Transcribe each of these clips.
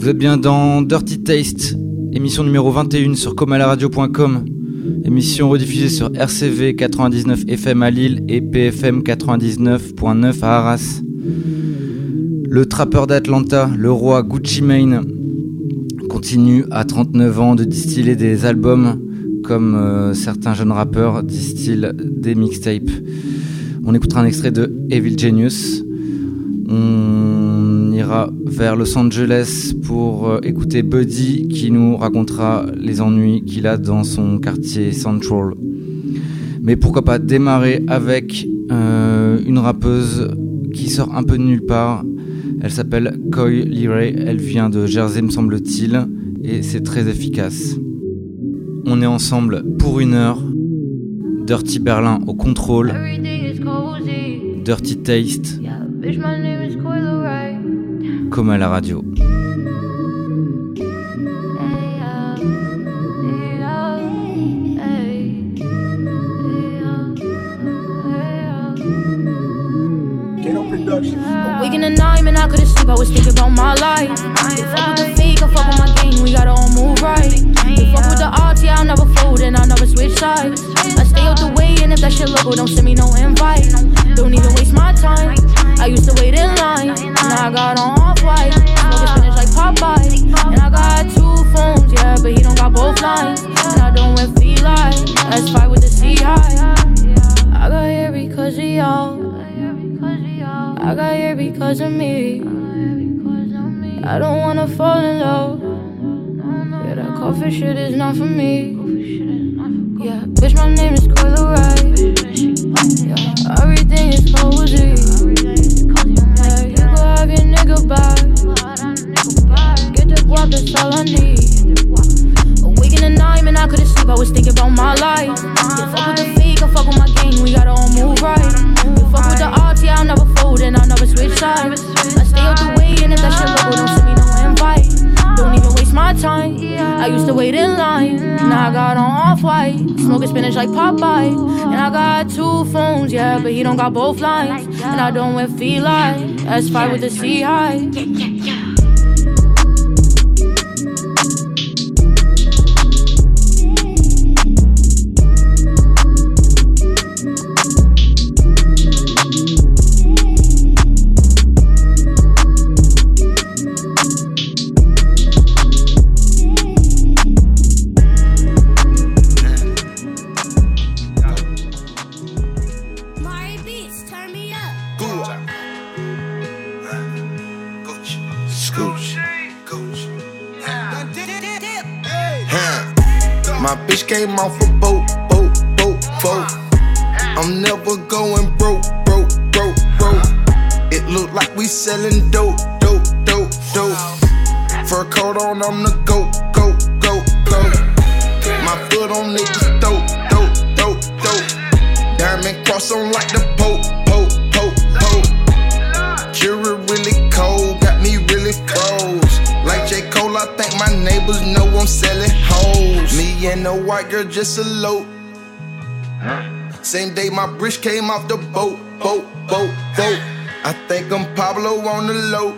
Vous êtes bien dans Dirty Taste, émission numéro 21 sur comalaradio.com, émission rediffusée sur RCV 99 FM à Lille et PFM 99.9 à Arras. Le trappeur d'Atlanta, le roi Gucci Mane, continue à 39 ans de distiller des albums comme euh, certains jeunes rappeurs distillent des mixtapes. On écoutera un extrait de Evil Genius. Ira vers Los Angeles pour euh, écouter Buddy qui nous racontera les ennuis qu'il a dans son quartier Central. Mais pourquoi pas démarrer avec euh, une rappeuse qui sort un peu de nulle part. Elle s'appelle Coy Leray, elle vient de Jersey me semble-t-il, et c'est très efficace. On est ensemble pour une heure. Dirty Berlin au contrôle. Dirty Taste. Comme à la radio. Waking at night, man, I couldn't sleep. I was thinking about my life. Fuck with the fake, I fuck with my game. We gotta all move right. Fuck with the odds, yeah, I'll never fold and I'll never switch sides. I stay out the way, and if that shit local, don't send me no invite. Don't even waste my time. I used to wait in line, now I got on off white. Smoking spinach like Popeye, and I got two phones, yeah, but he don't got both lines. And I don't wear feline. Let's fight with the CI. I got here because of y'all. I got here because of me. I don't wanna fall in love. Yeah, that coffee shit is not for me. Yeah, bitch, my name is Coi Leray. Yeah, everything is cozy. Back. Get the guap, that's all I need. Awake in the night, man, I couldn't sleep. I was thinking about my life. Yeah, fuck with the fake, I fuck with my game. We gotta all move right. Yeah, fuck with the yeah, I'll never fold and I'll never switch sides. I stay out the way, and if that shit local, don't send me no invite. Don't even waste my time. I used to wait in line, now I got on off white. Smoking spinach like Popeye. And I got two phones, yeah, but he don't got both lines. And I don't wear feline. That's fight with the C high. Boat, boat, boat. I think I'm Pablo on the low.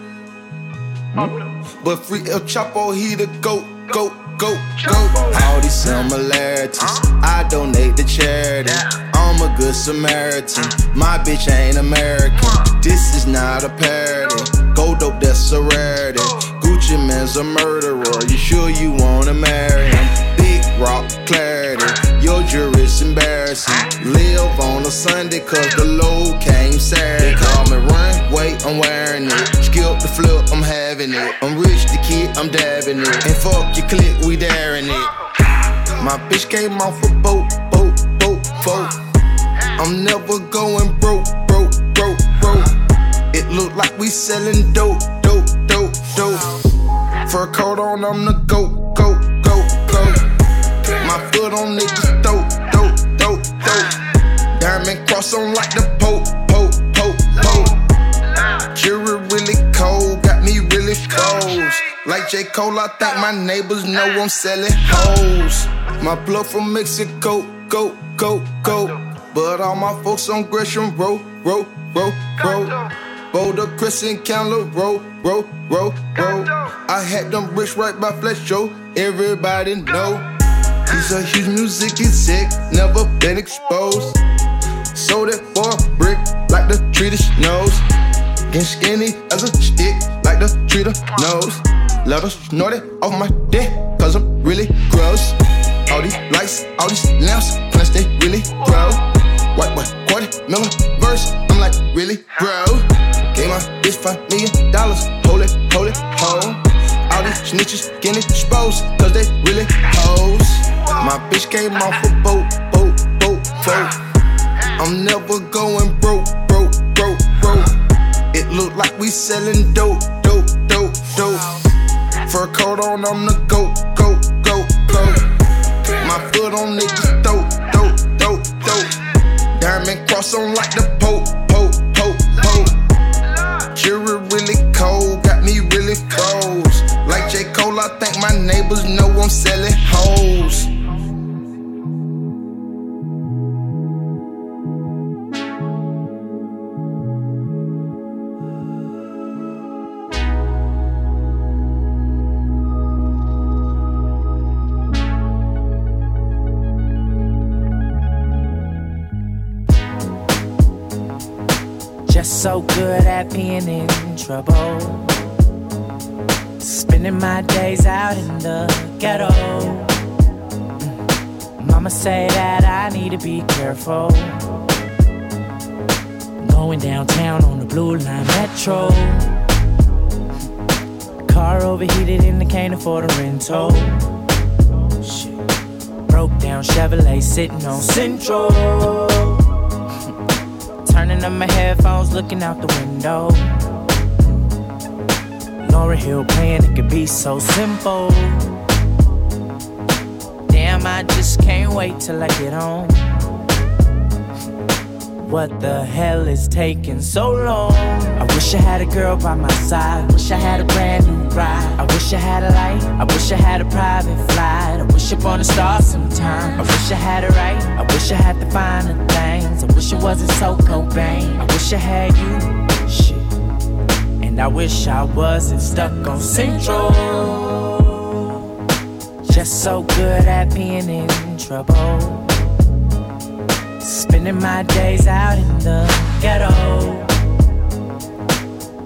But free El Chapo, he the goat, goat, goat, goat. All these similarities, I donate to charity. I'm a good Samaritan. Mm. My bitch ain't American. This is not a parody. Go dope, that's a rarity. Gucci Mane's a murderer. You sure you wanna marry him? Big rock clarity. Jury's embarrassing. Live on a Sunday cause the load came Saturday. They call me run, wait, I'm wearing it. Skip the flip, I'm having it. I'm rich, the kid, I'm dabbing it. And fuck your clique, we daring it. My bitch came off a boat, boat, boat, boat. I'm never going broke, broke, broke, broke. It look like we selling dope, dope, dope, dope. Fur coat on, I'm the goat, goat. My foot on niggas, dope, dope, dope, throat. Diamond cross on like the Pope, Pope, Pope, Pope. Jury really cold, got me really froze. Like J. Cole, I think my neighbors know I'm selling hoes. My blood from Mexico, go, go, go. But all my folks on Gresham Road, road, road, road. Boulder, Crescent, Counter, roll, roll, roll, roll. I had them bricks right by Flesh Show, everybody know. He's a huge music exec, never been exposed. Sold it for a brick, like the treater knows. Getting skinny as a stick, like the treater knows. Let us snort it off my dick, cause I'm really gross. All these lights, all these lamps, plus they really grow. White boy, quarter miller verse, I'm like, really, bro? Gave my bitch five million dollars, hold it, hold it, hold. All these snitches getting exposed, cause they really hoes. My bitch came off a boat, boat, boat, boat. I'm never going broke, broke, broke, broke. It look like we selling dope, dope, dope, dope. Fur coat on, I'm the goat, goat, goat, goat. My foot on niggas, dope, dope, dope, dope. Diamond cross on like the Pope, think my neighbors know I'm selling hoes. Just so good at being in trouble. Spending my days out in the ghetto. Mama say that I need to be careful. Going downtown on the blue line metro. Car overheated and I can't afford a rental. Broke down Chevrolet sitting on Central. Turning up my headphones, looking out the window. Lauryn Hill playing, it could be so simple. Damn, I just can't wait till I get home. What the hell is taking so long? I wish I had a girl by my side. I wish I had a brand new ride. I wish I had a light. I wish I had a private flight. I wish upon a star sometime. I wish I had it right. I wish I had the finer things. I wish it wasn't so Cobain. I wish I had you. And I wish I wasn't stuck on Central. Just so good at being in trouble. Spending my days out in the ghetto.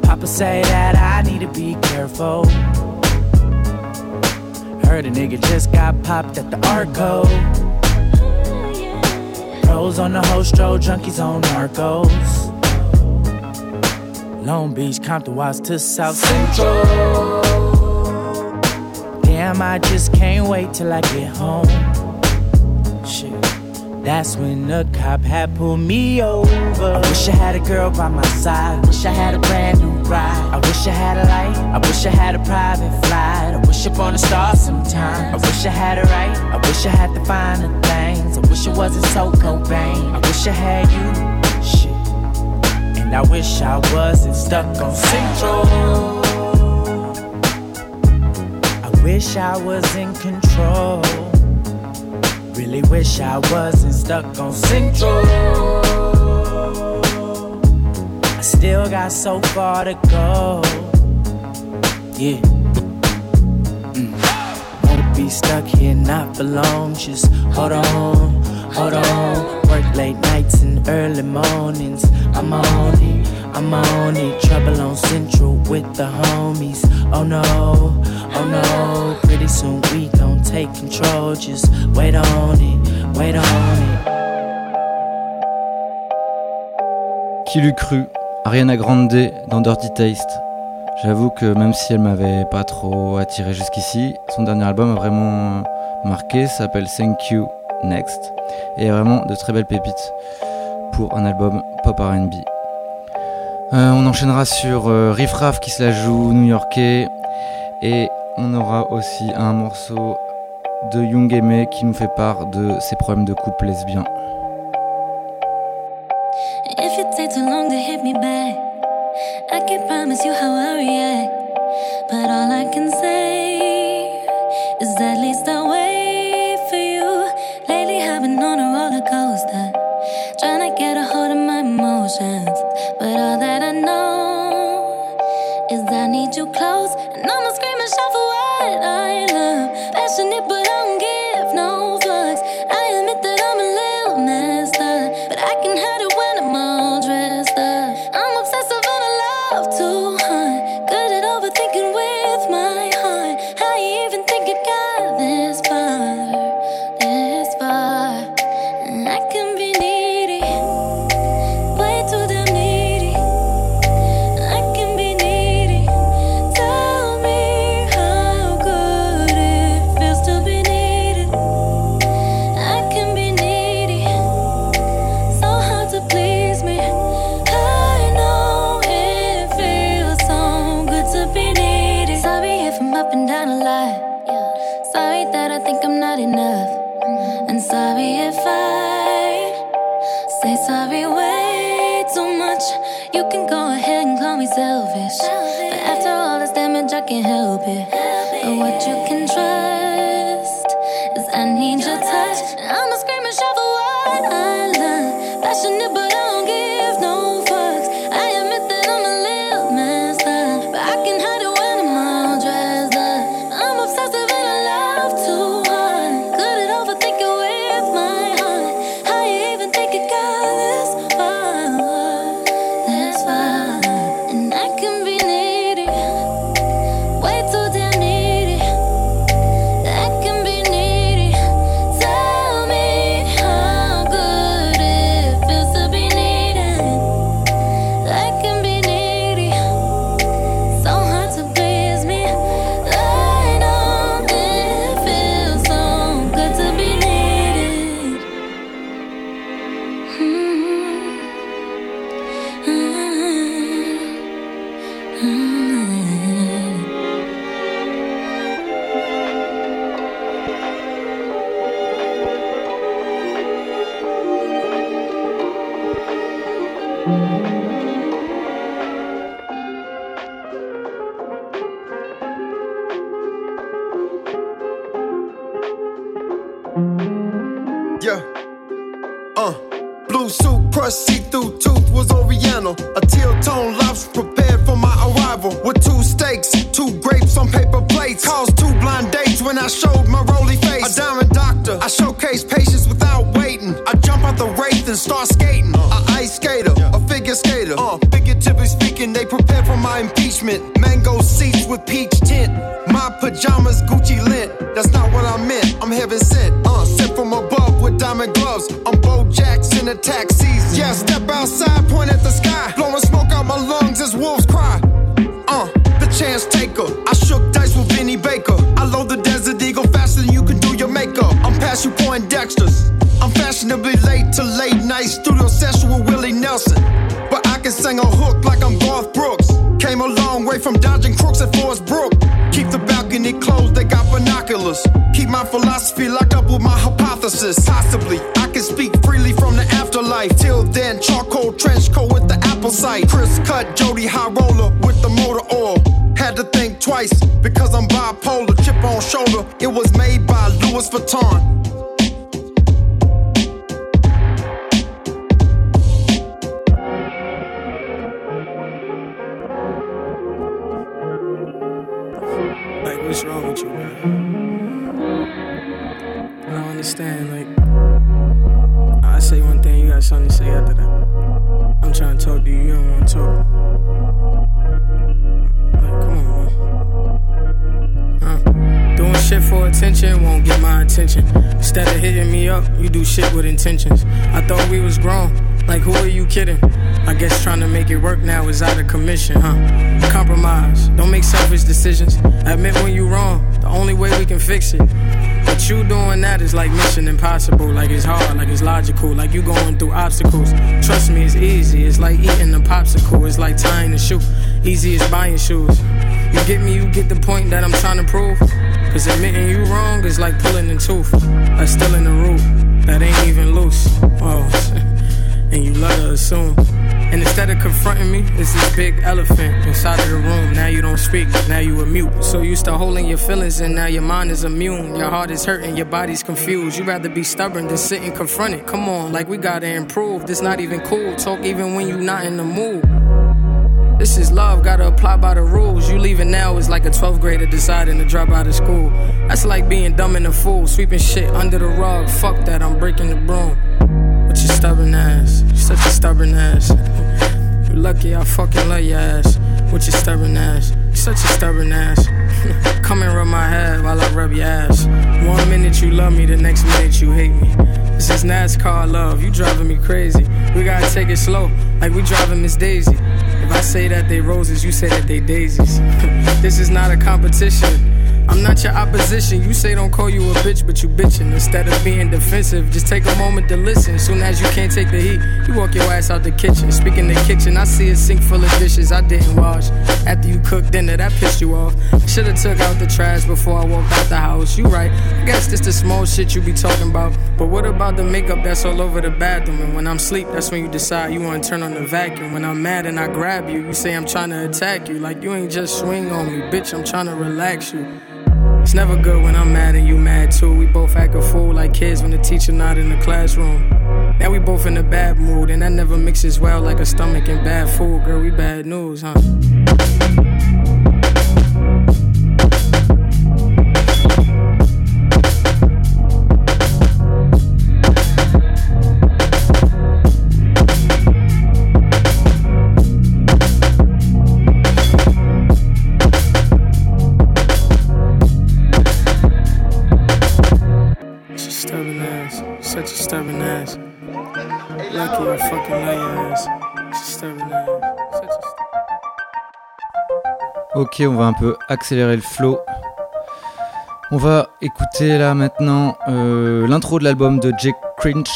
Papa say that I need to be careful. Heard a nigga just got popped at the Arco. Pros on the hostro, junkies on narcos. Long Beach, Compton, Watts to South Central. Damn, I just can't wait till I get home. Shit. That's when the cop had pulled me over. I wish I had a girl by my side. Wish I had a brand new ride. I wish I had a light. I wish I had a private flight. I wish up on a star sometime. I wish I had it right. I wish I had the finer things. I wish it wasn't so Cobain. I wish I had you. And I wish I wasn't stuck on Central. I wish I was in control. Really wish I wasn't stuck on Central. I still got so far to go. Yeah. Mm. Won't be stuck here not for long. Just hold on, hold on. Work late nights and early mornings. I'm on it, I'm on it. Trouble on Central with the homies. Oh no, oh no. Pretty soon we gon' take control. Just wait on it, wait on it. Qui l'eût cru? Ariana Grande dans Dirty Taste. J'avoue que même si elle m'avait pas trop attiré jusqu'ici, son dernier album a vraiment marqué, s'appelle Thank You Next, et vraiment de très belles pépites pour un album pop RB. Euh, on enchaînera sur euh, Riff qui se la joue new-yorkais, et on aura aussi un morceau de Young Aimé qui nous fait part de ses problèmes de couple lesbien. Passionate, taker. I shook dice with Vinny Baker. I load the Desert Eagle faster than you can do your makeup. I'm past you point Dexter's. I'm fashionably late to late night studio session with Willie Nelson. But I can sing a hook like I'm Garth Brooks. Came a long way from dodging crooks at Forest Brook. Keep the balcony closed, they got binoculars. Keep my philosophy locked up with my hypothesis. Possibly, I can speak freely from the afterlife. Till then, charcoal trench coat with the apple sight. Chris cut, Jody high roller with the twice because I'm bipolar. Chip on shoulder, it was made by Louis Vuitton. Attention won't get my attention. Instead of hitting me up, you do shit with intentions. I thought we was grown. Like, who are you kidding? I guess trying to make it work now is out of commission, huh? Compromise. Don't make selfish decisions. Admit when you wrong. The only way we can fix it. But you doing that is like mission impossible. Like it's hard, like it's logical, like you going through obstacles. Trust me, it's easy. It's like eating a popsicle. It's like tying a shoe. Easy as buying shoes. You get me, you get the point that I'm trying to prove. Cause admitting you wrong is like pulling a tooth. Like in the root that ain't even loose. Oh, and you love to assume. And instead of confronting me, it's this big elephant inside of the room. Now you don't speak, now you a mute. So used to holding your feelings, and now your mind is immune. Your heart is hurting, your body's confused. You'd rather be stubborn than sit and confront it. Come on, like we gotta improve. This not even cool. Talk even when you not in the mood. This is love, gotta apply by the rules. You leaving now is like a 12th grader deciding to drop out of school. That's like being dumb and a fool, sweeping shit under the rug. Fuck that, I'm breaking the broom. With your stubborn ass, you such a stubborn ass. you lucky I fucking love your ass. With your stubborn ass, you such a stubborn ass. Come and rub my head while I rub your ass. One minute you love me, the next minute you hate me. This is NASCAR love, you driving me crazy. We gotta take it slow, like we driving Miss Daisy. If I say that they roses, you say that they daisies. this is not a competition. I'm not your opposition. You say don't call you a bitch, but you bitching. Instead of being defensive, just take a moment to listen. Soon as you can't take the heat, you walk your ass out the kitchen. Speaking the kitchen, I see a sink full of dishes I didn't wash. After you cooked dinner, that pissed you off. Should've took out the trash before I walked out the house. You right. I guess this the small shit you be talking about. But what about the makeup that's all over the bathroom? And when I'm sleep, that's when you decide you wanna turn on the vacuum. When I'm mad and I grab you, you say I'm trying to attack you. Like you ain't just swing on me, bitch. I'm trying to relax you. It's never good when I'm mad and you mad too. We both act a fool like kids when the teacher not in the classroom. Now we both in a bad mood, and that never mixes well like a stomach and bad food. Girl, we bad news, huh? Ok, on va un peu accélérer le flow. On va écouter là maintenant euh, l'intro de l'album de Jake Cringe.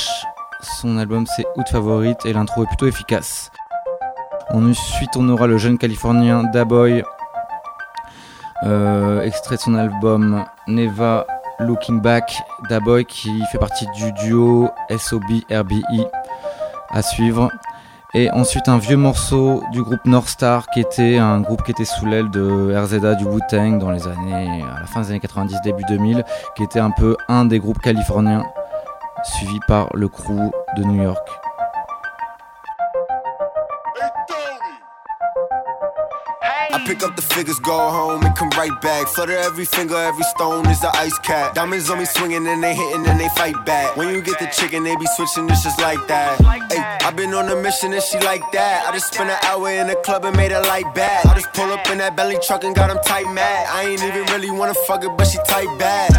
Son album c'est Out Favorite et l'intro est plutôt efficace. Ensuite, on aura le jeune californien Daboy, euh, extrait de son album Neva Looking Back. Daboy qui fait partie du duo SOB RBI à suivre. Et ensuite un vieux morceau du groupe North Star qui était un groupe qui était sous l'aile de RZA du Wu-Tang dans les années à la fin des années 90 début 2000 qui était un peu un des groupes californiens suivi par le crew de New York. Pick up the figures, go home, and come right back. Flutter every finger, every stone is the ice cap. Diamonds on me swinging, and they hitting, and they fight back. When you get the chicken, they be switching, it's just like that. Hey, I been on a mission, and she like that. I just spent an hour in the club and made her light back. I just pull up in that belly truck and got them tight mad. I ain't even really wanna fuck it, but she tight bad.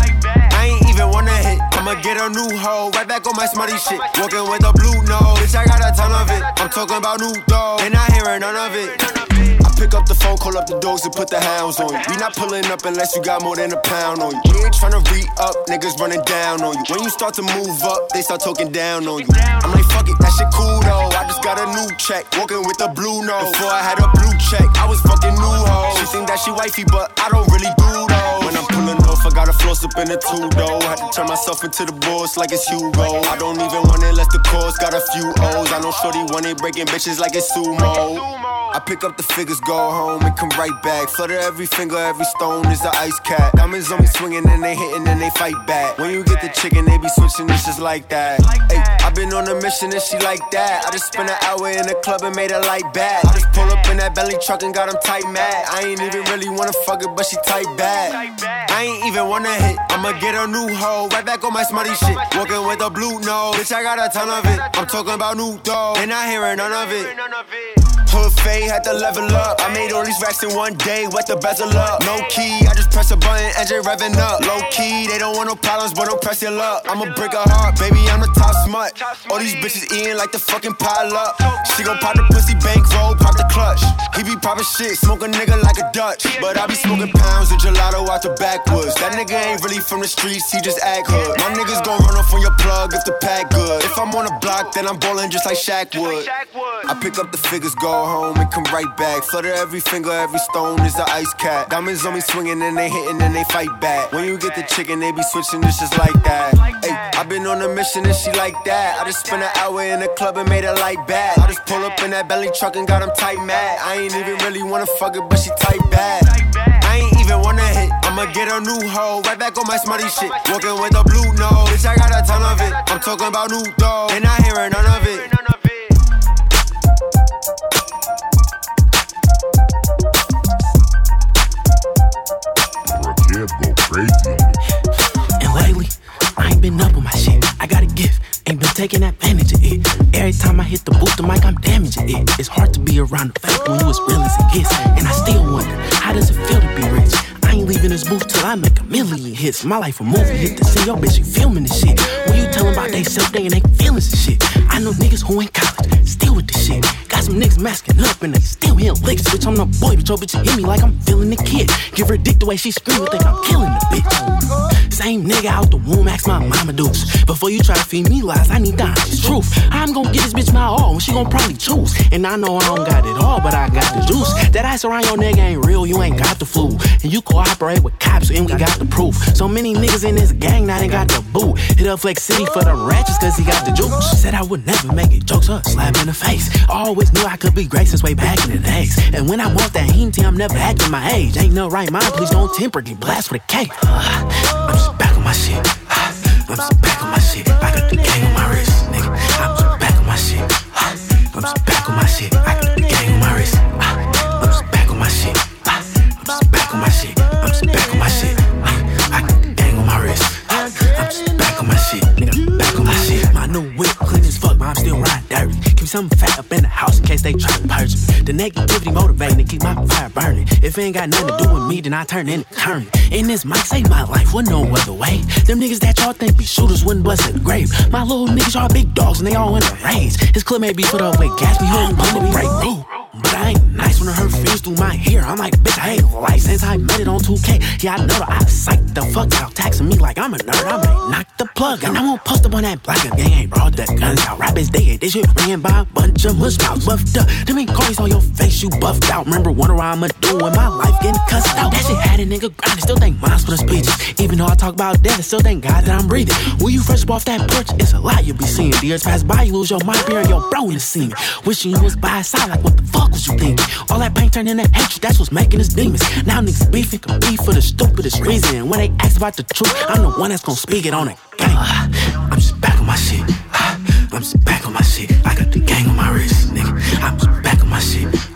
I ain't even wanna hit. I'ma get a new hoe, right back on my smutty shit. Walking with a blue nose, bitch, I got a ton of it. I'm talking about new dough, and I hearing none of it. Pick up the phone, call up the dogs and put the hounds on you. We not pulling up unless you got more than a pound on you. We ain't tryna re up, niggas running down on you. When you start to move up, they start talking down on you. I'm like, fuck it, that shit cool though. I just got a new check, walking with a blue nose. Before I had a blue check, I was fucking new hoe. She think that she wifey, but I don't really do though. When I'm pulling off, I got a floss up in the two though. Had to turn myself into the boss like it's Hugo. I don't even want it unless the cause got a few O's. I know Shorty want it breaking bitches like it's sumo. I pick up the figures, go home, and come right back. Flutter every finger, every stone is the ice cap. Diamonds on me swinging, and they hitting, and they fight back. When you get the chicken, they be switching, it's just like that. Ay, I been on a mission, and she like that. I just spent an hour in the club and made her light back. I just pull up in that belly truck and got them tight mad. I ain't even really wanna fuck it, but she tight bad. I ain't even wanna hit. I'ma get a new hoe, right back on my smutty shit. Walking with a blue nose, bitch, I got a ton of it. I'm talking about new dough, and I hearing none of it. Hood fade, had to level up. I made all these racks in one day, wet the bezel up. No key, I just press a button, engine revving up. Low key, they don't want no problems, but don't press your luck. I'ma break a heart, baby, I'm the top smut. All these bitches eating like the fucking pile up. She gon' pop the pussy bankroll, pop the clutch. He be popping shit, smoke a nigga like a Dutch. But I be smoking pounds of gelato out the backwoods. That nigga ain't really from the streets, he just act hood. My niggas gon' run off on your plug if the pack good. If I'm on a block, then I'm ballin' just like Shaq would. I pick up the figures, go home, and come right back. Flutter every finger, every stone is the ice cap. Diamonds on me swinging, and they hitting, and they fight back. When you get the chicken, they be switching, just like that. Ay, I been on a mission, and she like that. I just spent an hour in the club and made her light back. I just pull up in that belly truck and got them tight mad. I ain't even really wanna fuck it, but she tight bad. I ain't even wanna hit. I'ma get a new hoe, right back on my smutty shit. Walking with a blue nose, bitch, I got a ton of it. I'm talking about new dough, and I hearing none of it. go crazy on. And lately, I ain't been up on my shit. I got a gift, ain't been taking advantage of it. Every time I hit the booth, the mic, I'm damaging it. It's hard to be around the fact when you as real as it gets. And I still wonder, how does it feel to be rich? I ain't leaving this booth till I make a million hits. My life a movie hit the scene, yo bitch, you filming this shit. When you tellin' about they self, they ain't feelings and shit. I know niggas who ain't college, still with this shit. Got some niggas masking up and they still hitting licks. Bitch, I'm the boy, bitch, your bitch hit me like I'm feeling the kid. Give her dick the way she scream, think I'm killing the bitch. Same nigga out the womb, ask my mama dukes. Before you try to feed me lies, I need the honest truth. I'm gonna get this bitch my all when she gon' probably choose. And I know I don't got it all, but I got the juice. That ice around your nigga ain't real, you ain't got the flu. And you cooperate with cops, and we got the proof. So many niggas in this gang, now they got the boot. Hit up Flex City for the ratchets, cause he got the juice. Said I would never make it, jokes up, slap in the face. Always knew I could be great since way back in the days. And when I want that heat, I'm never acting my age. Ain't no right mind, please don't temper, get blast with a cake. I'm just back on my shit. I'm just back on my shit. I got the gang on my wrist, nigga. I'm just back on my shit. I'm just back on my shit. I got the gang on my wrist. I'm just back on my shit. I'm just back on my shit. I'm just back on my shit. Something fat up in the house in case they try to purge me. The negativity motivating to keep my fire burning. If it ain't got nothing to do with me, then I turn into current. And this mic save my life, would no other way. Them niggas that y'all think be shooters wouldn't bust at the grave. My little niggas are big dogs and they all in the range. His clip may be put up with gas, me home, wanna be break rule. But I ain't nice when I heard feels through my hair. I'm like, bitch, I ain't since I met it on 2K. Yeah, I know that I psyched the fuck out, taxing me like I'm a nerd. I might knock the plug out. I won't post up on that black gang ain't brought the guns out. Rappers dead, this shit ran by bunch of mush mouths buffed up. Them ain't cards on your face, you buffed out. Remember, wonder what I'ma do when my life getting cussed out. That shit had a nigga grinding, still think mine's for the speeches. Even though I talk about death, I still thank God that I'm breathing. When you first off that porch, it's a lot you'll be seeing. The years pass by, you lose your mind, bury your bro in the scene. Wishing you was by his side, like what the fuck was you thinking? All that pain turned into hatred, that's what's making us demons. Now niggas beefing, beef for the stupidest reason. When they ask about the truth, I'm the one that's gonna speak it on it. Gang. I'm back on my shit.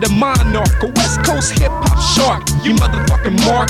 The monarch, a West Coast hip hop shark. You motherfucking mark.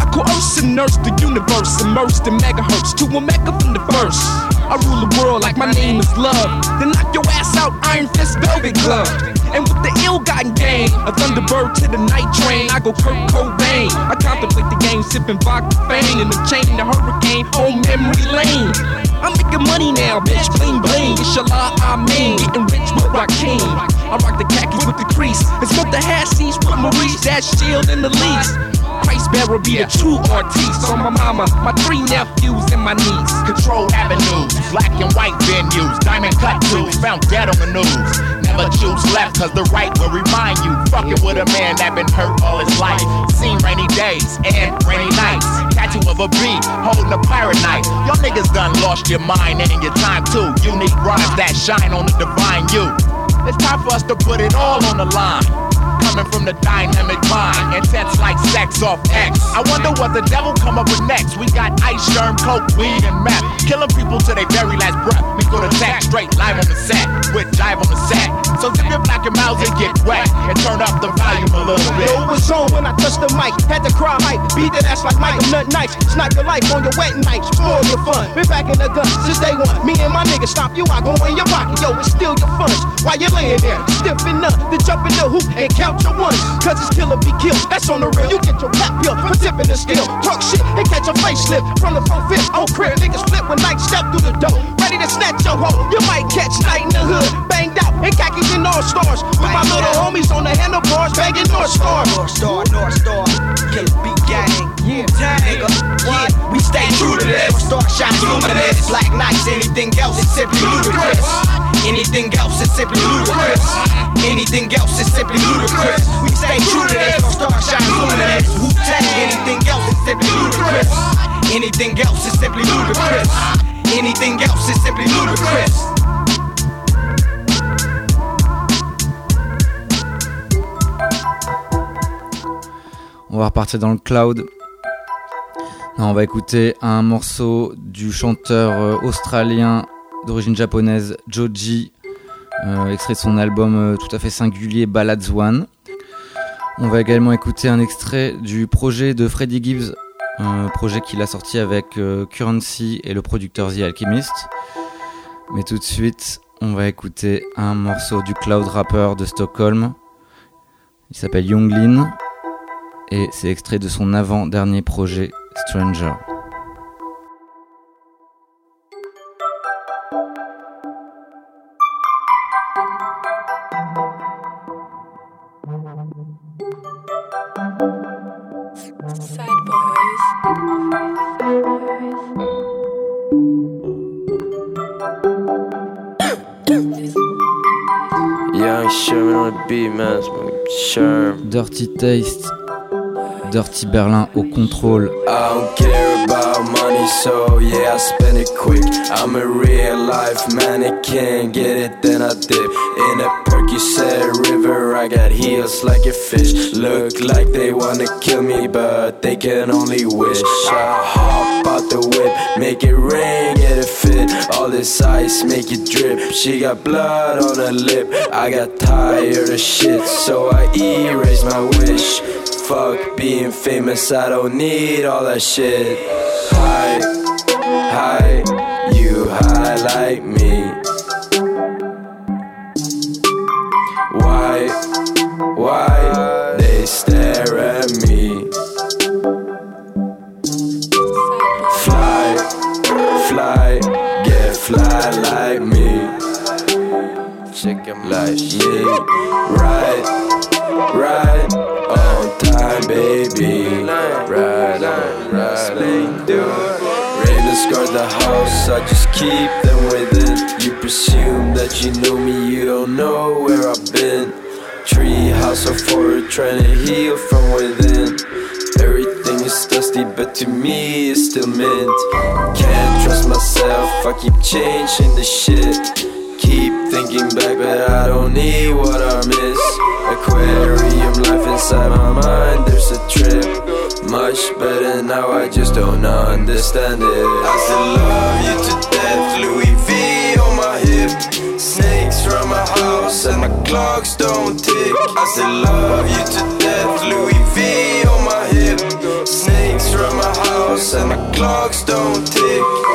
I coerce and nurse the universe, immersed in megahertz to a mecca from the first. I rule the world like my name is love. Then knock your ass out, iron fist, velvet glove. And with the ill-gotten game, a thunderbird to the night train, I go Kurt Cobain. I contemplate the game, sipping vodka fame, and the chain, the hurricane on memory lane. I'm making money now, bitch, bling bling. Inshallah, I mean, getting rich with Rakim. I rock the khakis with the crease, and smoke the hashish with Maurice, that shield in the least. Christ bearer be a true artiste. On my mama, my three nephews and my niece. Control avenues, black and white venues, diamond cut tubes, found dead on the news. Never choose left, cause the right will remind you. Fucking with a man that been hurt all his life. Seen rainy days and rainy nights. Tattoo of a bee, holding a pirate knife. Y'all niggas done lost your mind and your time too. Unique rhymes that shine on the divine you. It's time for us to put it all on the line. Coming from the dynamic mind, intense like sex off X. I wonder what the devil come up with next. We got ice, germ, coke, weed, and meth. Killing people to their very last breath. We go to tech straight live on the set, with dive on the set. So zip your black and mouths and get wet, and turn up the volume a little bit. Know it was on when I touched the mic. Had to cry hype. Beat that ass like Michael Nut Nights. Snipe your life on your wet nights. Spoil your fun. Been back in the gun since day one. Me and my niggas stop you I Go in your pocket. Yo, it's still your funds. While you're laying there, stiffing up. Then jump in the hoop and count your ones. Cause it's killer be killed. That's on the real. You get your rap pill for tipping the skill. Talk shit and catch a facelift from the phone fifth. On crib, niggas flip when night step through the door. Ready to snatch your hoe. You might catch night in the hood. Banged out and khakis and all stars. With my little homies on the handlebars, banging North Star. North Star, North Star, Killer Beat Gang. Yeah, nigga. Yeah, we stay true to this. Star shines luminous. Black nights, anything else is simply ludicrous. Anything else is simply. Anything else is simply anything else is simply. Anything else simply. On va repartir dans le cloud. On va écouter un morceau du chanteur euh, australien d'origine japonaise Joji, euh, extrait de son album euh, tout à fait singulier Ballads One. On va également écouter un extrait du projet de Freddie Gibbs, un projet qu'il a sorti avec euh, Currency et le producteur The Alchemist. Mais tout de suite, on va écouter un morceau du cloud rapper de Stockholm. Il s'appelle Younglin et c'est extrait de son avant-dernier projet Stranger. Taste, Dirty Berlin au contrôle. I don't care about money, so yeah, I spend it quick. I'm a real life mannequin, get it, then I dip. In a said river, I got heels like a fish. Look like they wanna kill me, but they can only wish. I hop out the whip, make it rain, get it fit. All this ice, make it drip. She got blood on her lip. I got tired of shit, so I erase my wish. Fuck being famous, I don't need all that shit. Hi, hi, you high like me. House, I just keep them within. You presume that you know me, you don't know where I've been. Tree house of horror, trying to heal from within. Everything is dusty, but to me it's still mint. Can't trust myself, I keep changing the shit. Keep thinking back, but I don't need what I miss. Aquarium life inside my mind, there's a trip. Much better now, I just don't understand it. I still love you to death, Louis V on my hip. Snakes from my house, and my clocks don't tick. I still love you to death, Louis V on my hip. Snakes from my house, and my clocks don't tick.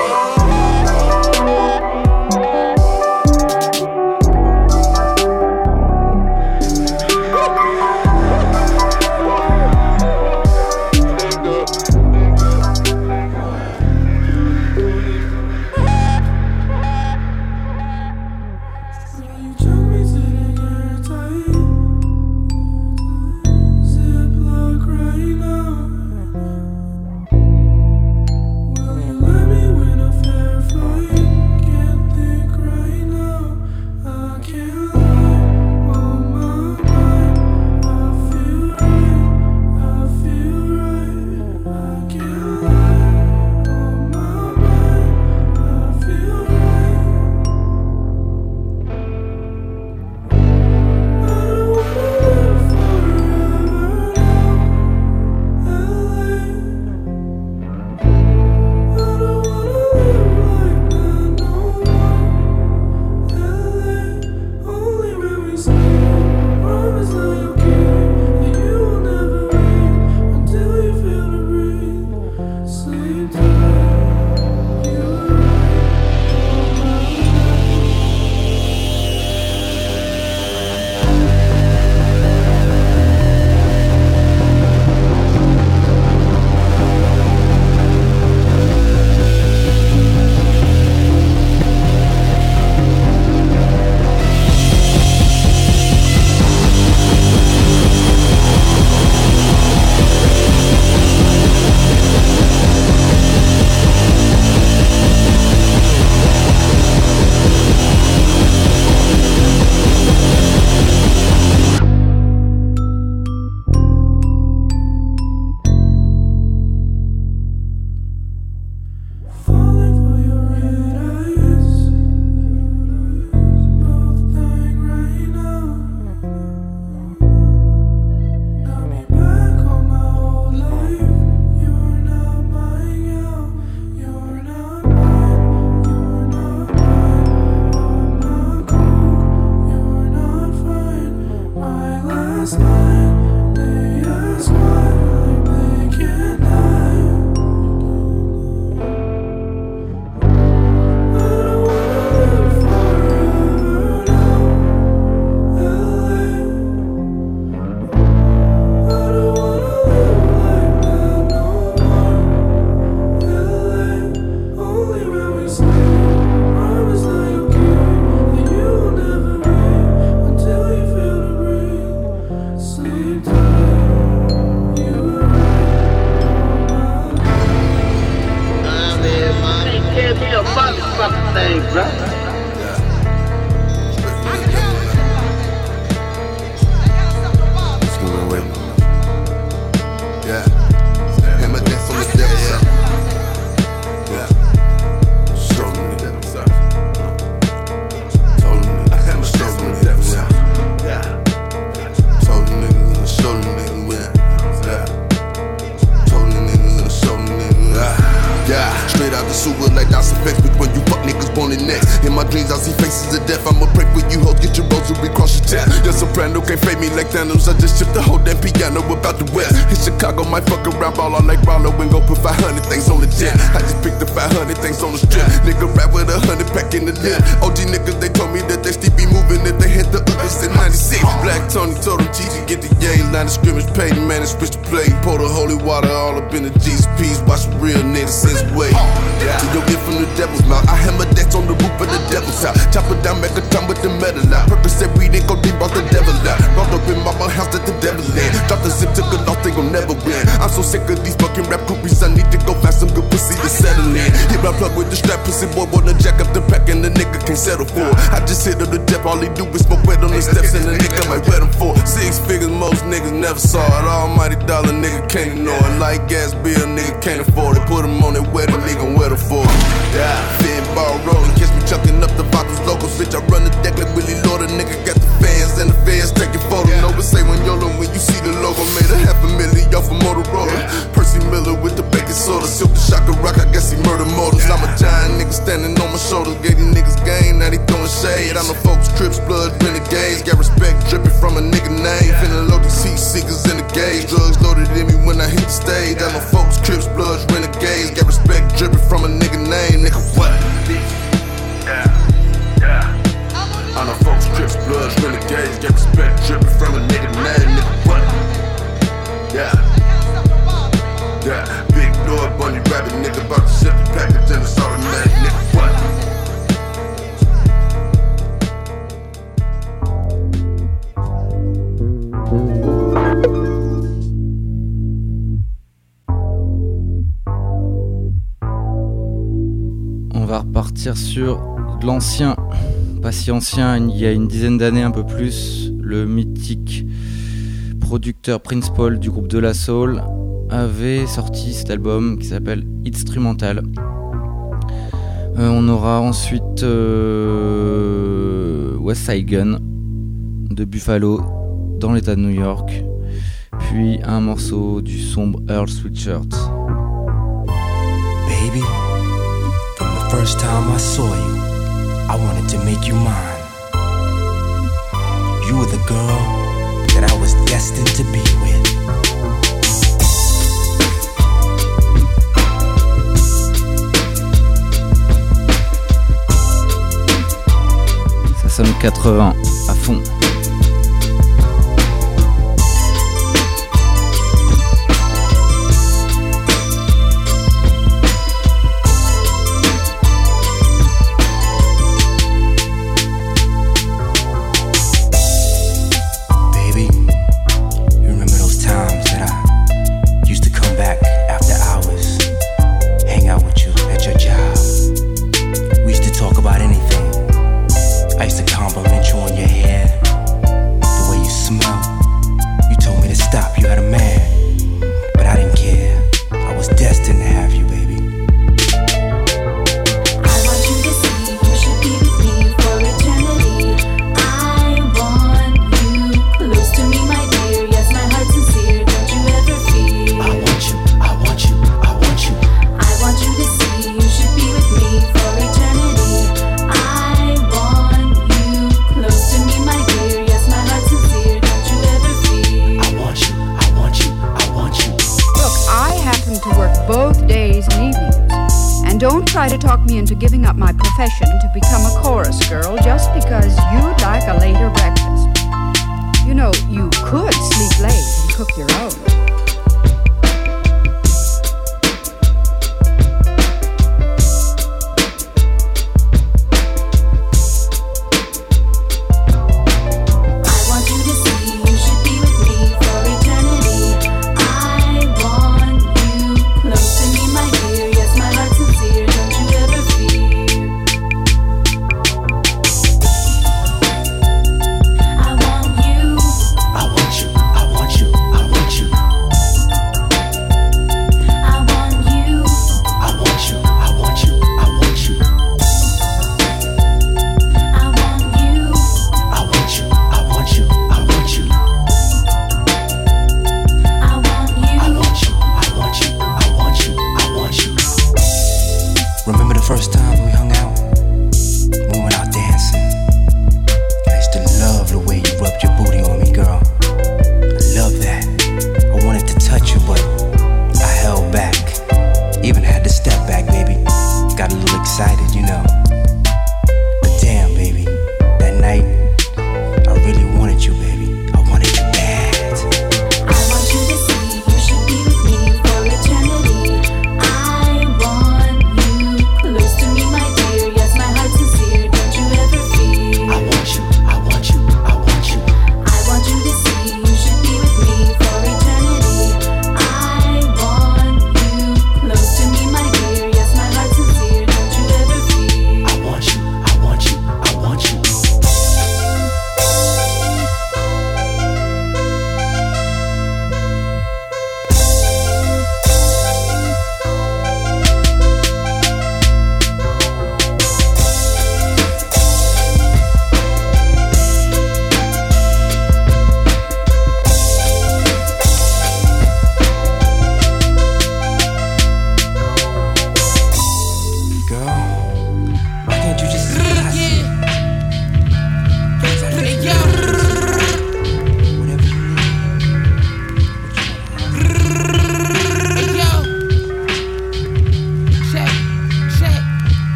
ancien, pas si ancien, il y a une dizaine d'années un peu plus, le mythique producteur Prince Paul du groupe De La Soul avait sorti cet album qui s'appelle Instrumental. Euh, on aura ensuite euh, West Side Gun de Buffalo dans l'état de New York, puis un morceau du sombre Earl Sweatshirt. Baby, from the first time I saw you. I wanted to make you mine. You were the girl that I was destined to be with. Somme 80 à fond.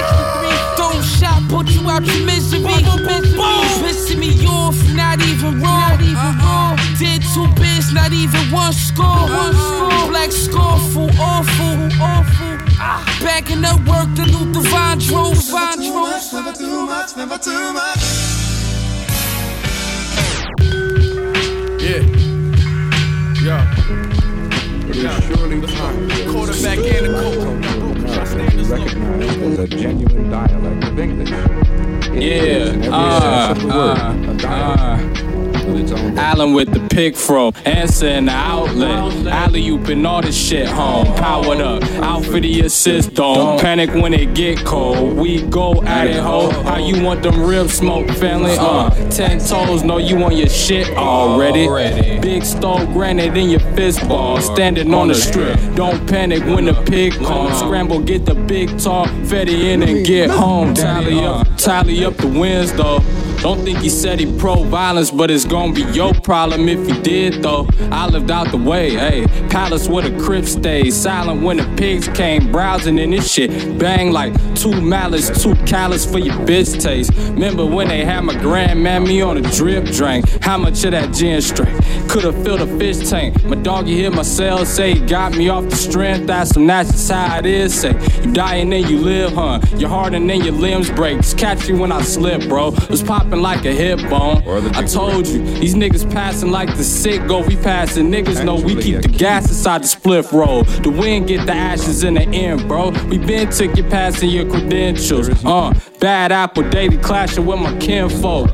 63. Don't shot, put you out your misery. Boom, pissing me off, not even raw. Uh-uh. Did two bits, not even one score. One uh-huh. score. Black scoreful, awful, awful. Ah. Backing up work, the Luther Vandross. Vandross. Never too much, never too much. Yeah. Yeah. It is surely time. Quarterback and the coach. recognized as a genuine dialect of English. It is in every uh, sense of the uh, word, a dialect with its own Allen with the pick fro, answer in the outlet. Alley oop and all this shit home. Powered up, out for the assist. Don't panic when it get cold. We go at it, ho. How you want them ribs smoke, family? Uh, ten toes, know you want your shit already. Big stove granite in your fist ball, standing on the strip. Don't panic when the pig comes. Scramble, get the big tall, fetty in and get home. Tally up, tally up the wins though. Don't think he said he pro violence, but it's gonna be your problem if he did though. I lived out the way, hey. Palace where the crib stays, silent when the pigs came browsing in this shit. Bang like two malice, too callous for your bitch taste. Remember when they had my grandmammy on a drip drink? How much of that gin straight? Could've filled a fish tank. My doggy hit my cell, say he got me off the strength. That's some that's how it is. Say you die and then you live, huh? Your heart and then your limbs break. Just catch you when I slip, bro. Was popping like a hip bone. I told you, these niggas passing like the sick go. We passing niggas know we keep the gas inside the split roll. The wind get the ashes in the end, bro. We been took you passing your credentials. Uh, bad apple daily clashing with my kinfolk.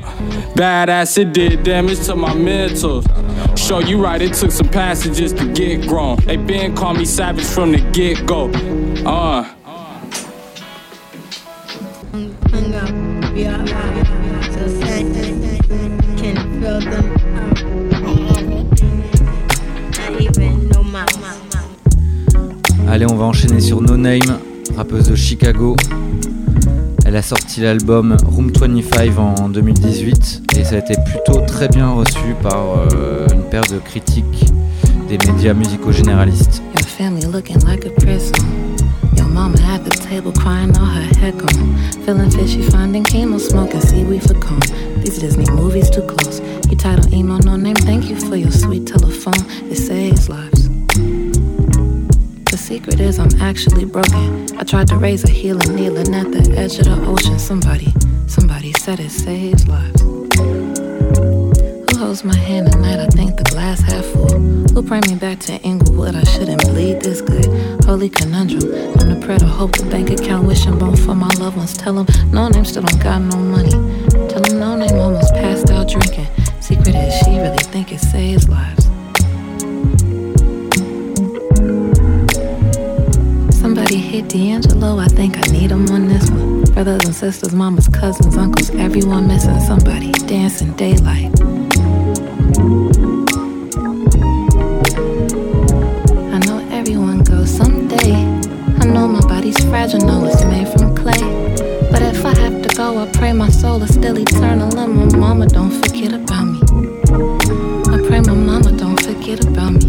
Badass, it did damage to my mental. Show you right, it took some passages to get grown. They been call me savage from the get go. Uh. hung up, so sad, can feel them? Allez, on va enchaîner sur No Name, rappeuse de Chicago. Elle a sorti l'album Room 25 en 2018 et ça a été plutôt très bien reçu par euh, une paire de critiques des médias musicaux généralistes. Your family looking like a prison. Table crying all her head gone. Feeling fishy, finding chemo, smoking seaweed for cone. These Disney movies too close. You title emo, no name. Thank you for your sweet telephone. It saves lives. The secret is I'm actually broken. I tried to raise a healing, kneeling at the edge of the ocean. Somebody, somebody said it saves lives. Holds my hand at night? I think the glass half full. Who bring me back to Inglewood? I shouldn't bleed this good. Holy conundrum. I'm the prayer to hope the bank account wishing bone for my loved ones. Tell them Noname still don't got no money. Tell them Noname almost passed out drinking. Secret is she really think it saves lives. Somebody hit D'Angelo, I think I need him on this one. Brothers and sisters, mamas, cousins, uncles, everyone missing somebody. Dancing daylight. Fragile, know it's made from clay. But if I have to go, I pray my soul is still eternal and my mama don't forget about me. I pray my mama don't forget about me.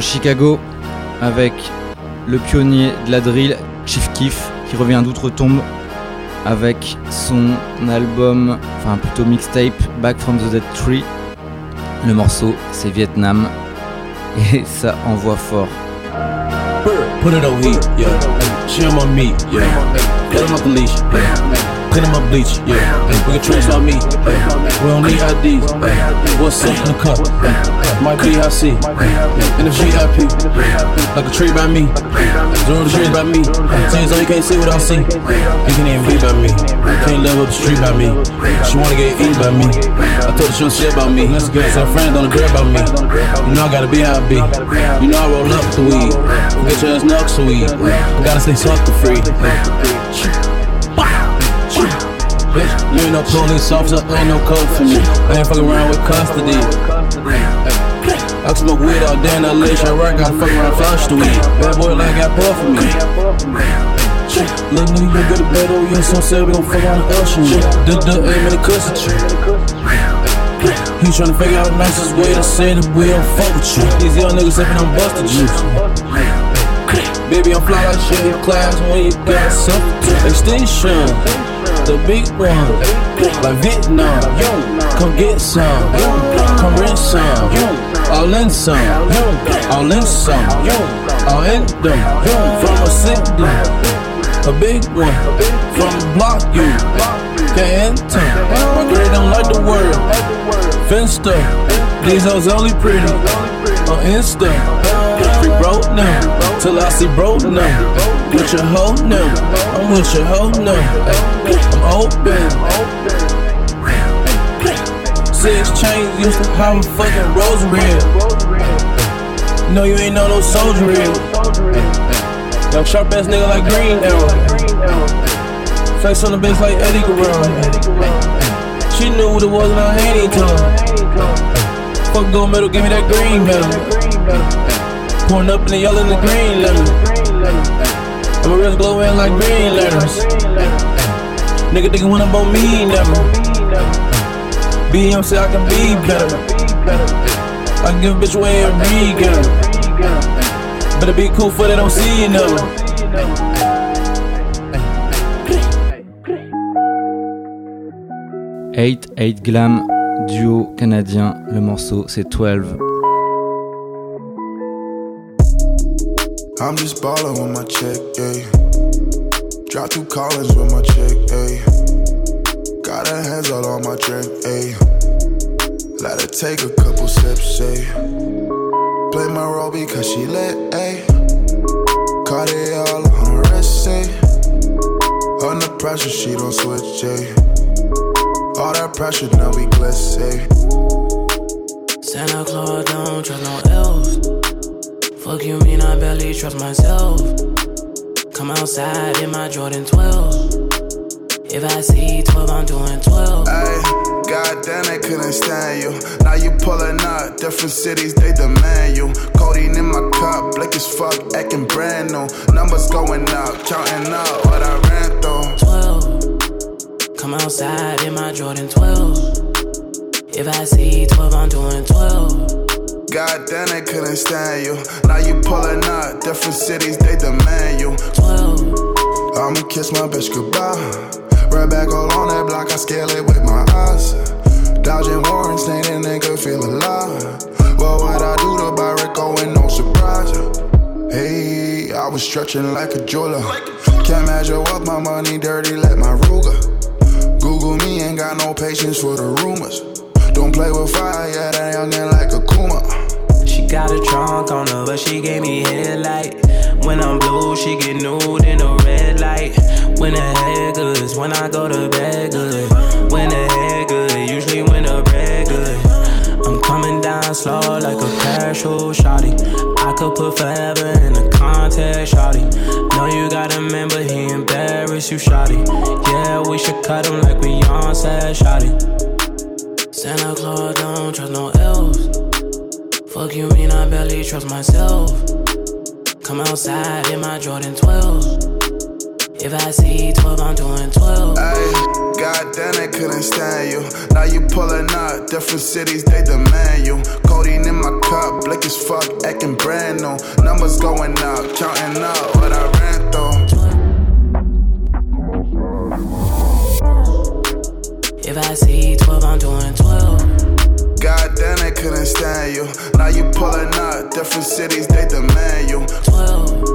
Chicago avec le pionnier de la drill, Chief Keef, qui revient d'outre-tombe avec son album, enfin plutôt mixtape, Back from the Dead Tree. Le morceau, c'est Vietnam et ça envoie fort. Clean my bleach, yeah. We can trace on me. We don't need IDs. What's up in the cup? I see. In the VIP. Like a tree by me. Zero degrees by me. Seems so you can't see what I see. You can't even be by me. Can't live up the street by me. She wanna get eaten by me. I told her she was shit about me. Let's get some friends on the grab by me. You know I gotta be how I be. You know I roll up the weed. Get your ass nuts to weed. Gotta stay sucker free. You ain't no police officer, ain't no code for me. I ain't fucking around with custody. I can smoke weed all day in LA, shit right, gotta fuck around, flush the weed. Bad boy like got pull for me. Look, nigga, oh, you get a bed over you so sad we gon' fuck around the ocean. Duck, duck, aim in the custody. He tryna figure out the nicest way to say that we don't fuck with you. These young niggas sippin' on busted juice. Baby, I'm fly like shit in class when you got something. Extinction the big one, like Vietnam. Come get some, come rent some, all in some, all in some, all in them. From a city, a big one, from the block you. Can't enter. My grade don't like the word, up. These hoes only pretty. On Insta. Free broke now, till I see broke now. With your hoe now, I'm with your hoe now. I'm open. Six chains used to have a fucking rosary. No, you ain't know no soldier. Young sharp ass nigga like Green Arrow. Flex on the base like Eddie Guerrero. She knew what it was and I ain't even Fuck gold medal, give me that green medal. Pouring up in the yellow and the green lemon. And my wrist glowing like green letters. Nigga thinking when I'm on me, never. BM say I can be better. I can give a bitch away and re Better be cool for they don't see you never. Eight, Eight Glam, duo canadien, le morceau c'est 12. I'm just ballin' with my check, ayy. Drop two collars with my check, ayy. Got her hands all on my drink, ayy. Let her take a couple sips, ayy. Play my role because she lit, ayy. it all on her wrist, ayy. Under pressure, she don't switch, ayy. All that pressure, now we gliss, ayy. Santa Claus don't trust no elves. Fuck you mean I barely trust myself. Come outside in my Jordan 12. If I see 12, I'm doing 12. Ay, God damn, they couldn't stand you. Now you pulling up, different cities, they demand you. Codeine in my cup, blick as fuck, acting brand new. Numbers going up, counting up what I ran through. 12. Come outside in my Jordan 12. If I see 12, I'm doing 12. God damn, they couldn't stand you. Now you pulling up, different cities, they demand you. I'ma kiss my bitch goodbye. Right back all on that block, I scale it with my eyes. Dodging warrants, ain't a nigga feel alive. What would I do to buy Rico with no surprise? Hey, I was stretching like a jeweler. Can't measure up my money dirty, like my Ruger. Google me, ain't got no patience for the rumors. Don't play with fire, yeah, that youngin' like a Kuma. She got a trunk on her, but she gave me headlight. When I'm blue, she get nude in a red light. When the head good, when I go to bed good. When the head good, usually when the bread good. I'm coming down slow like a parachute, shotty. I could put forever in a contest, shotty. Know you gotta remember he embarrassed you, shotty. Yeah, we should cut him like Beyonce, shotty. Santa Claus don't trust no elves. Fuck you mean I barely trust myself. Come outside in my Jordan 12. If I see 12, I'm doing 12. Ay, God damn, they couldn't stand you. Now you pulling up, different cities, they demand you. Codeine in my cup, blick as fuck, acting brand new. Numbers going up, counting up what I ran through. If I see 12, I'm doing 12. God damn, they couldn't stand you. Now you pulling up, different cities, they demand you. 12.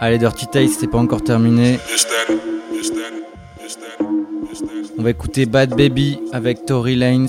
Allez, Dirty Taste, c'est pas encore terminé. On va écouter Bad Baby avec Tory Lanez.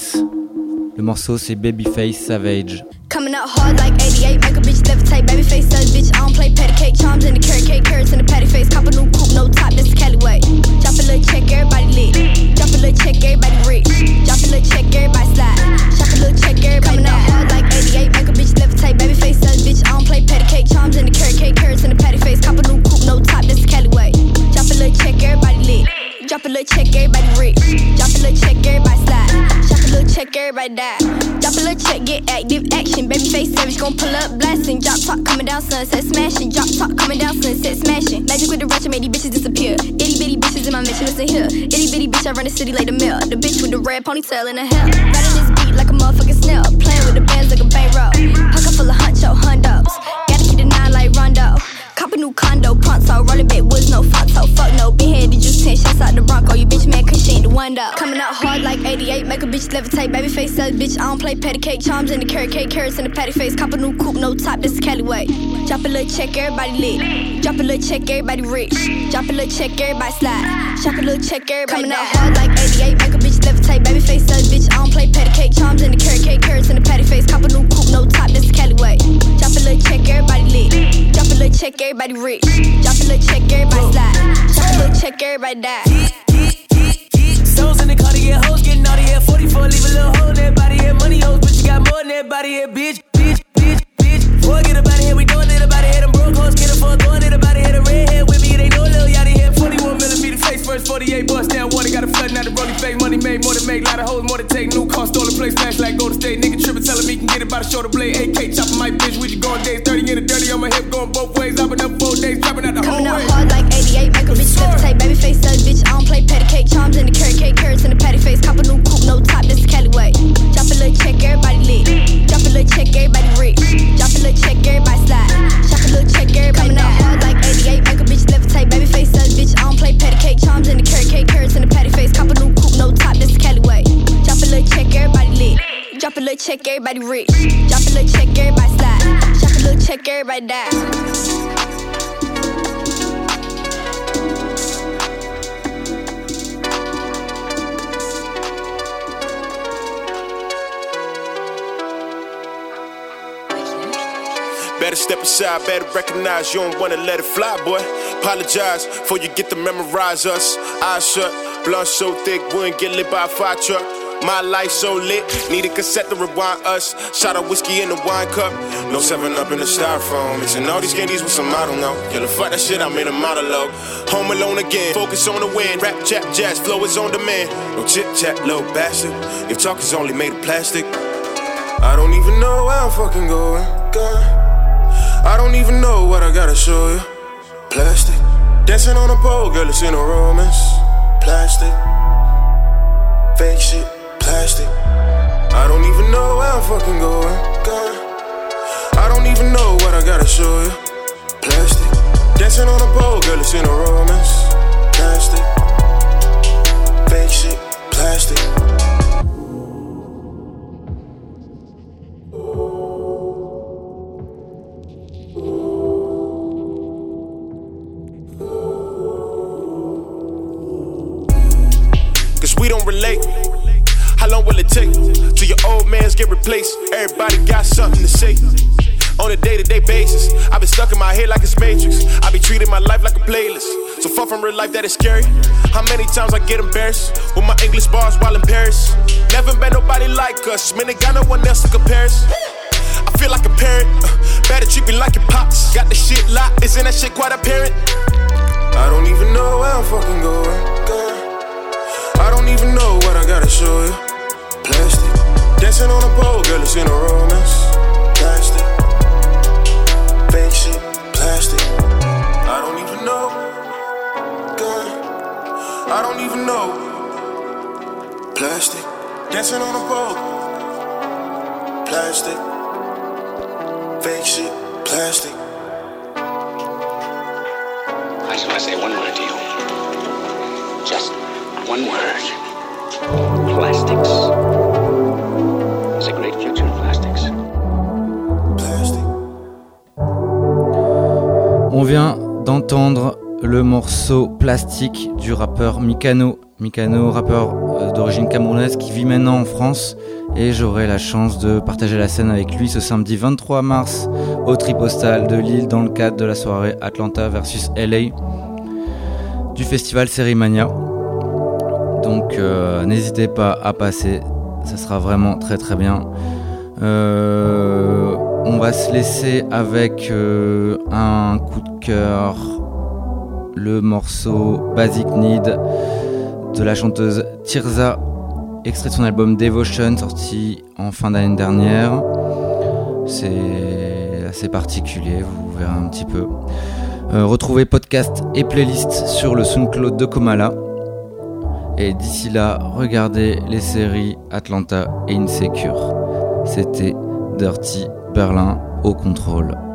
Le morceau c'est Babyface Savage. Coming out hard like 88, make a bitch levitate, baby face says bitch, I don't play patty cake, charms in the carrot cake, carrots in the patty face, cop a new coupe, no top, this is Cali way. Drop a little check, everybody lit. Drop a little check, everybody rich. Drop a little check, everybody slide. Shop a little check, everybody Coming out hard like 88, make a bitch levitate, baby face says bitch, I don't play patty cake, charms in the carrot cake, carrots in the patty face, cop a new coupe, no top, this is Cali way. Drop a little check, everybody lit. Drop a little check, everybody rich. Drop a little check, everybody slide. Shop a little check, everybody die. Drop a little check, get active action. Baby face savage, gon' pull up blasting. Drop top coming down, sunset smashing. Drop top coming down, sunset smashing. Magic with the ratchet made these bitches disappear. Itty bitty bitches in my mansion, listen here. Itty bitty bitch, I run the city like the mill. The bitch with the red ponytail in the hair. Riding this beat like a motherfucking snail. Playing with the bands like a bankroll. Pocket full of huncho hundos. Gotta keep the nine like Rondo. Cop a new condo, pronto, rolling big woods, no fonto, fuck no. Been here, did you 10 shots out the Bronco? Oh, you bitch man, cause she ain't the one though. Coming out hard like 88, make a bitch levitate, baby face says bitch, I don't play patty cake, charms in the carrot cake, carrots in the patty face, cop a new coupe, no top, this is Cali way. Drop a little check, everybody lit. Drop a little check, everybody rich. Drop a little check, everybody slide. Drop a little check, everybody Coming out hard like 88, make a bitch levitate, baby face says bitch, I don't play patty cake, charms in the carrot cake, carrots in the patty face, cop a new coupe, no top, this is Cali way. Drop a little check, everybody lit. Drop a little check, everybody rich. Drop a little check, everybody slide. Drop a little check, everybody die. Souls in the car to get hoes, getting naughty at 44. Leave a little hole in that body, yeah, money hoes, but you got more than that body, yeah, bitch, bitch, bitch, bitch. Forget about it, here we doing it about it, here them broke hoes, get a fuck, going it about it, here the redhead with me, they know little yachty here, 41 millimeter face first, 48 bust fake, money made, more to make, lot of hoes, more to take, new car, stolen place, smash like Golden State, nigga tripping, telling me can get it by the shoulder blade, AK, chopping my bitch, with you going days, Better step aside, better recognize you don't wanna let it fly, boy. Apologize before you get to memorize us. Eyes shut, blunt so thick, wouldn't get lit by a fire truck. My life so lit, need a cassette to rewind us. Shot of whiskey in the wine cup, no 7 up in the styrofoam. Mixing all these candies with some I don't know. Killer fuck that shit, I made a monologue. Home alone again, focus on the win. Rap, chat, jazz, flow is on demand. No chit chat, little bastard. If talk is only made of plastic, I don't even know where I'm fucking going. Gone. I don't even know what I gotta show you. Plastic. Dancing on a pole, girl, it's in a romance. Plastic. Fake shit. Plastic. I don't even know where I'm fucking going. Gone. I don't even know what I gotta show you. Plastic. Dancing on a pole, girl, it's in a romance. Plastic. Fake shit. Plastic. Cause we don't relate. Long will it take till your old mans get replaced? Everybody got something to say. On a day to day basis, I've been stuck in my head like it's Matrix. I be treating my life like a playlist. So far from real life, that is scary. How many times I get embarrassed with my English bars while in Paris? Never met nobody like us, man, they got no one else to compare us. I feel like a parent, uh, better treat me like your pops. Got the shit locked, isn't that shit quite apparent? I don't even know where I'm fucking going. I don't even know what I gotta show you. Plastic, dancing on a pole, girl, it's in a romance. Plastic, fake shit, plastic. I don't even know, girl. I don't even know. Plastic, dancing on a pole. Plastic, fake shit, plastic. I just want to say one word to you. Just one word. Plastics. Vient d'entendre le morceau Plastique du rappeur Mikano. Mikano, rappeur euh, d'origine camerounaise qui vit maintenant en France. Et j'aurai la chance de partager la scène avec lui ce samedi 23 mars au Tripostal de Lille dans le cadre de la soirée Atlanta versus LA du festival Sérimania. Donc euh, n'hésitez pas à passer, ça sera vraiment très très bien. Euh, on va se laisser avec euh, un coup de cœur, le morceau Basic Need de la chanteuse Tirza, extrait de son album Devotion, sorti en fin d'année dernière. C'est assez particulier, vous verrez un petit peu. Euh, retrouvez podcast et playlist sur le SoundCloud de Komala. Et d'ici là, regardez les séries Atlanta et Insecure. C'était Dirty Berlin au contrôle.